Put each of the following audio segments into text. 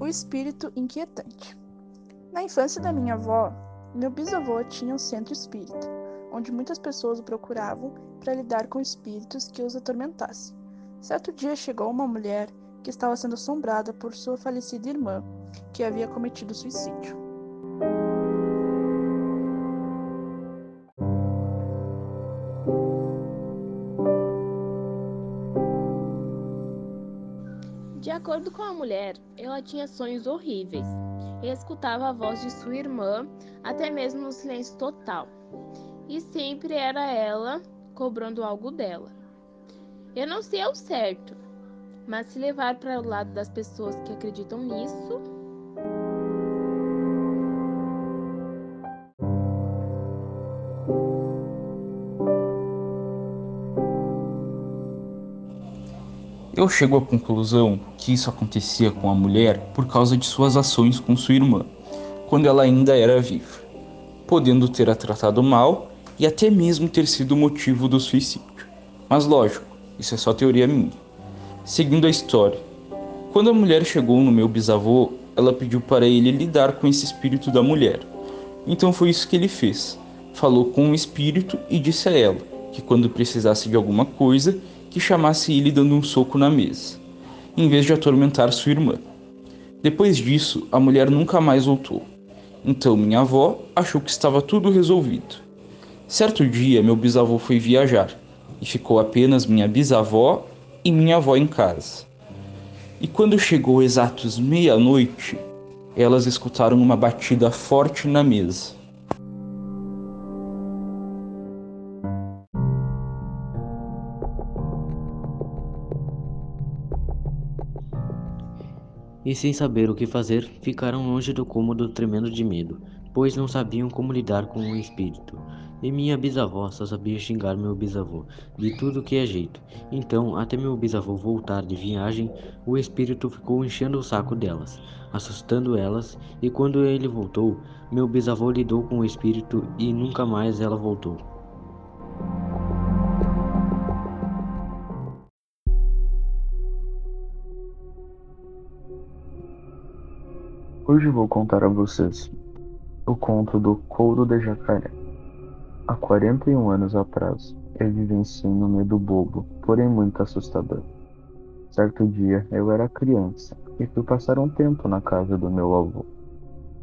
O espírito inquietante. Na infância da minha avó, meu bisavô tinha um centro espírita, onde muitas pessoas o procuravam para lidar com espíritos que os atormentassem. Certo dia chegou uma mulher que estava sendo assombrada por sua falecida irmã, que havia cometido suicídio. Acordo com a mulher, ela tinha sonhos horríveis e escutava a voz de sua irmã, até mesmo no silêncio total. E sempre era ela cobrando algo dela. Eu não sei ao certo, mas se levar para o lado das pessoas que acreditam nisso, Eu chego à conclusão que isso acontecia com a mulher por causa de suas ações com sua irmã, quando ela ainda era viva, podendo ter a tratado mal e até mesmo ter sido motivo do suicídio. Mas lógico, isso é só teoria minha. Seguindo a história, quando a mulher chegou no meu bisavô, ela pediu para ele lidar com esse espírito da mulher. Então foi isso que ele fez. Falou com o espírito e disse a ela que quando precisasse de alguma coisa, que chamasse ele dando um soco na mesa, em vez de atormentar sua irmã. Depois disso, a mulher nunca mais voltou. Então minha avó achou que estava tudo resolvido. Certo dia, meu bisavô foi viajar e ficou apenas minha bisavó e minha avó em casa. E quando chegou exatos meia-noite, elas escutaram uma batida forte na mesa. E sem saber o que fazer, ficaram longe do cômodo tremendo de medo, pois não sabiam como lidar com o espírito. E minha bisavó só sabia xingar meu bisavô de tudo que é jeito. Então, até meu bisavô voltar de viagem, o espírito ficou enchendo o saco delas, assustando elas, e quando ele voltou, meu bisavô lidou com o espírito e nunca mais ela voltou. Hoje vou contar a vocês o conto do Couro de Jacaré. Há 41 anos atrás, eu vivenciei um medo bobo, porém muito assustador. Certo dia, eu era criança e fui passar um tempo na casa do meu avô.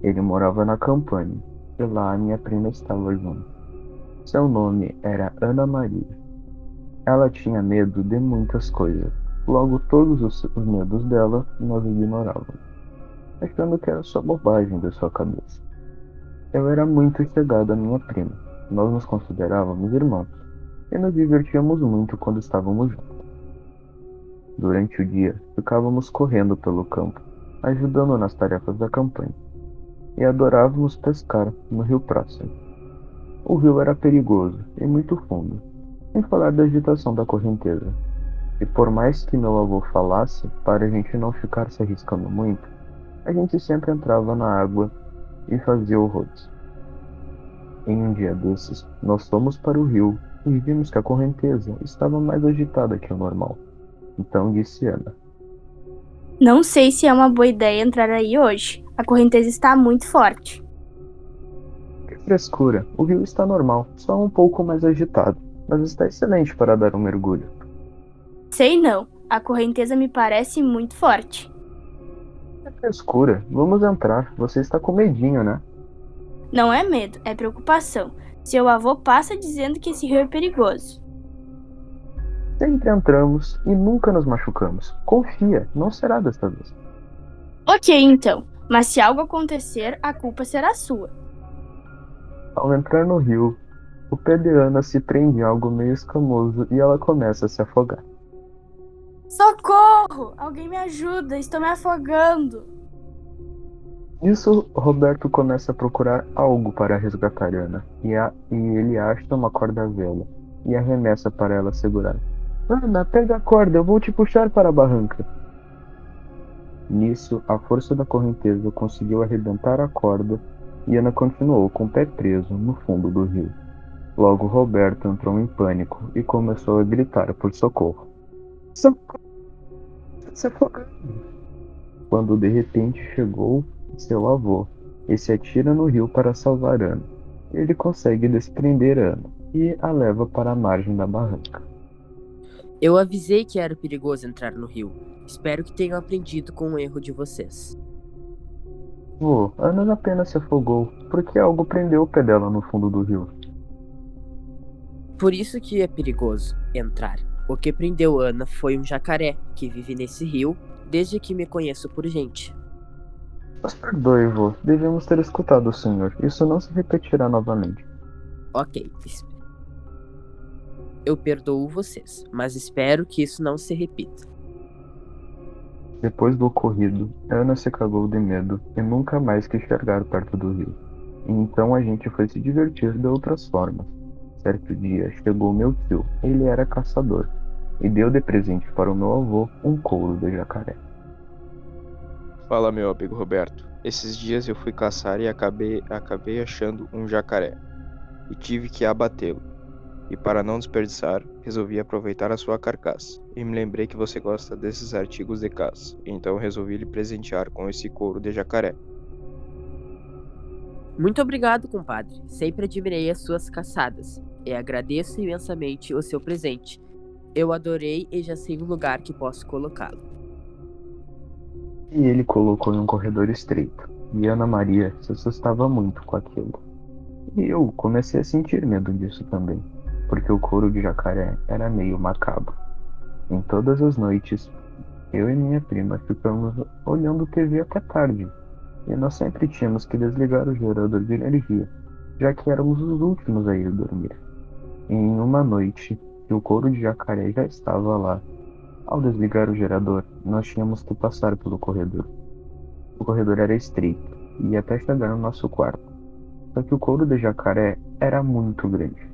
Ele morava na campanha e lá minha prima estava junto. Seu nome era Ana Maria. Ela tinha medo de muitas coisas, logo todos os medos dela nós ignorávamos achando que era só bobagem da sua cabeça. Eu era muito chegado à minha prima. Nós nos considerávamos irmãos e nos divertíamos muito quando estávamos juntos. Durante o dia, ficávamos correndo pelo campo, ajudando nas tarefas da campanha, e adorávamos pescar no rio próximo. O rio era perigoso e muito fundo, sem falar da agitação da correnteza. E por mais que meu avô falasse para a gente não ficar se arriscando muito, a gente sempre entrava na água e fazia horrores. Em um dia desses, nós fomos para o rio e vimos que a correnteza estava mais agitada que o normal. Então disse Ana: Não sei se é uma boa ideia entrar aí hoje. A correnteza está muito forte. Que frescura! O rio está normal, só um pouco mais agitado, mas está excelente para dar um mergulho. Sei não. A correnteza me parece muito forte. Frescura. Vamos entrar. Você está com medinho, né? Não é medo, é preocupação. Seu avô passa dizendo que esse rio é perigoso. Sempre entramos e nunca nos machucamos. Confia, não será desta vez. Ok, então. Mas se algo acontecer, a culpa será sua. Ao entrar no rio, o pé de Ana se prende em algo meio escamoso e ela começa a se afogar. Socorro! Alguém me ajuda, estou me afogando. Nisso, Roberto começa a procurar algo para resgatar Ana, e, a, e ele acha uma corda velha e arremessa para ela segurar. Ana, pega a corda, eu vou te puxar para a barranca. Nisso, a força da correnteza conseguiu arrebentar a corda e Ana continuou com o pé preso no fundo do rio. Logo Roberto entrou em pânico e começou a gritar por socorro. Socorro! Se afogando! Quando de repente chegou seu avô e se atira no rio para salvar Ana. Ele consegue desprender Ana e a leva para a margem da barranca. Eu avisei que era perigoso entrar no rio. Espero que tenham aprendido com o erro de vocês. Vô, Ana apenas se afogou porque algo prendeu o pé dela no fundo do rio. Por isso que é perigoso entrar. O que prendeu Ana foi um jacaré que vive nesse rio desde que me conheço por gente. Mas perdoe, vô. Devemos ter escutado o senhor. Isso não se repetirá novamente. Ok. Eu perdoo vocês, mas espero que isso não se repita. Depois do ocorrido, Ana se cagou de medo e nunca mais quis chegar perto do rio. E então a gente foi se divertir de outras formas. Certo dia chegou meu tio, ele era caçador, e deu de presente para o meu avô um couro de jacaré. Fala, meu amigo Roberto. Esses dias eu fui caçar e acabei, acabei achando um jacaré. E tive que abatê-lo. E para não desperdiçar, resolvi aproveitar a sua carcaça. E me lembrei que você gosta desses artigos de caça. Então resolvi lhe presentear com esse couro de jacaré. Muito obrigado, compadre. Sempre admirei as suas caçadas. E agradeço imensamente o seu presente. Eu adorei e já sei um lugar que posso colocá-lo e ele colocou em um corredor estreito, e Ana Maria se assustava muito com aquilo. E eu comecei a sentir medo disso também, porque o couro de jacaré era meio macabro. Em todas as noites, eu e minha prima ficamos olhando TV até tarde, e nós sempre tínhamos que desligar o gerador de energia, já que éramos os últimos a ir dormir. E em uma noite, que o couro de jacaré já estava lá, ao desligar o gerador, nós tínhamos que passar pelo corredor. O corredor era estreito e até chegar no nosso quarto. Só que o couro de jacaré era muito grande,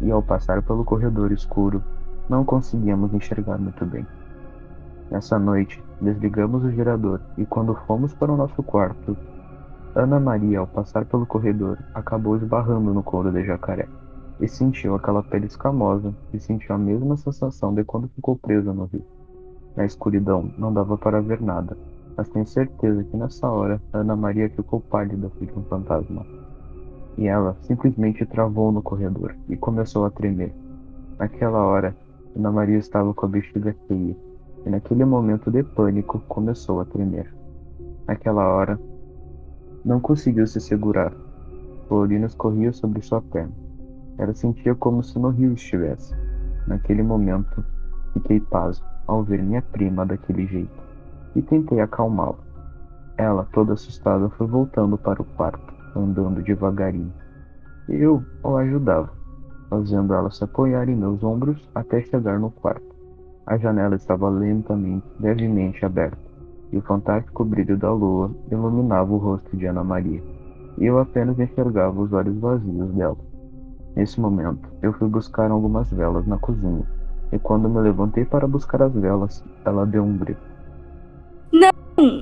e ao passar pelo corredor escuro, não conseguíamos enxergar muito bem. Nessa noite, desligamos o gerador e quando fomos para o nosso quarto, Ana Maria, ao passar pelo corredor, acabou esbarrando no couro de jacaré e sentiu aquela pele escamosa e sentiu a mesma sensação de quando ficou presa no rio. Na escuridão não dava para ver nada, mas tenho certeza que nessa hora Ana Maria ficou pálida feito um fantasma. E ela simplesmente travou no corredor e começou a tremer. Naquela hora, Ana Maria estava com a bexiga cheia e naquele momento de pânico começou a tremer. Naquela hora, não conseguiu se segurar. O urina escorria sobre sua perna. Ela sentia como se no rio estivesse. Naquele momento, fiquei pasmo ao ver minha prima daquele jeito e tentei acalmá-la. Ela, toda assustada, foi voltando para o quarto, andando devagarinho. Eu a ajudava, fazendo ela se apoiar em meus ombros até chegar no quarto. A janela estava lentamente, levemente aberta, e o fantástico brilho da lua iluminava o rosto de Ana Maria, eu apenas enxergava os olhos vazios dela. Nesse momento, eu fui buscar algumas velas na cozinha e quando me levantei para buscar as velas, ela deu um grito. Não,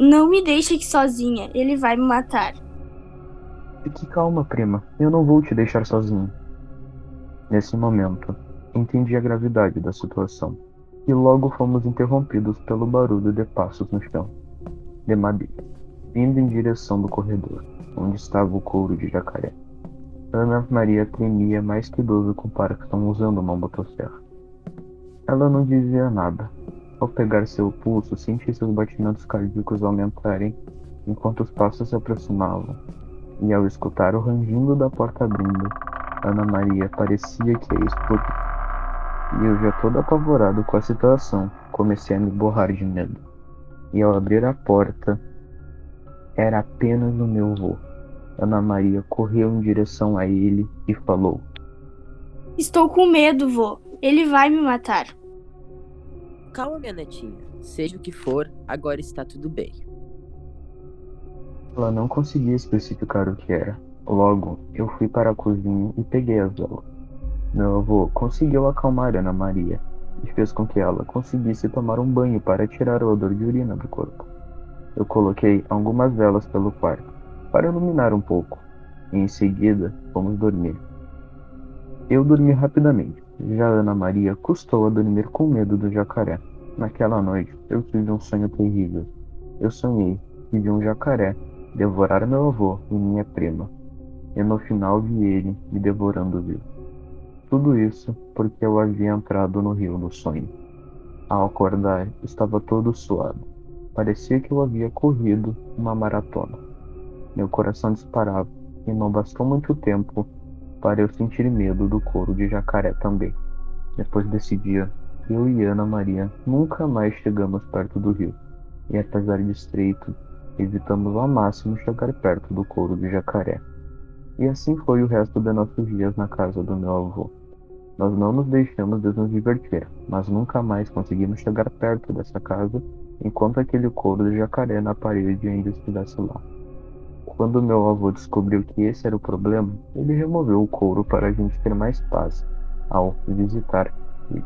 não me deixe aqui sozinha. Ele vai me matar. Fique calma, prima. Eu não vou te deixar sozinho. Nesse momento, entendi a gravidade da situação e logo fomos interrompidos pelo barulho de passos no chão, de madeira, vindo em direção do corredor, onde estava o couro de jacaré. Ana Maria tremia mais que idoso comparação usando uma motosserra. Ela não dizia nada. Ao pegar seu pulso, senti seus batimentos cardíacos aumentarem enquanto os passos se aproximavam. E ao escutar o rangindo da porta abrindo, Ana Maria parecia que ia explodir. E eu já todo apavorado com a situação, comecei a me borrar de medo. E ao abrir a porta, era apenas o meu avô. Ana Maria correu em direção a ele e falou: Estou com medo, vô. Ele vai me matar. Calma, minha netinha. Seja o que for, agora está tudo bem. Ela não conseguia especificar o que era. Logo, eu fui para a cozinha e peguei as velas. Meu avô conseguiu acalmar Ana Maria e fez com que ela conseguisse tomar um banho para tirar o odor de urina do corpo. Eu coloquei algumas velas pelo quarto para iluminar um pouco e em seguida fomos dormir. Eu dormi rapidamente. Já Ana Maria custou a dormir com medo do jacaré. Naquela noite, eu tive um sonho terrível. Eu sonhei que vi um jacaré devorar meu avô e minha prima. E no final vi ele me devorando vivo. Tudo isso porque eu havia entrado no rio no sonho. Ao acordar, estava todo suado. Parecia que eu havia corrido uma maratona. Meu coração disparava e não bastou muito tempo para eu sentir medo do couro de jacaré também. Depois desse dia, eu e Ana Maria nunca mais chegamos perto do rio, e apesar de estreito, evitamos ao máximo chegar perto do couro de jacaré. E assim foi o resto de nossos dias na casa do meu avô. Nós não nos deixamos de nos divertir, mas nunca mais conseguimos chegar perto dessa casa enquanto aquele couro de jacaré na parede ainda estivesse lá. Quando meu avô descobriu que esse era o problema, ele removeu o couro para a gente ter mais paz ao visitar ele.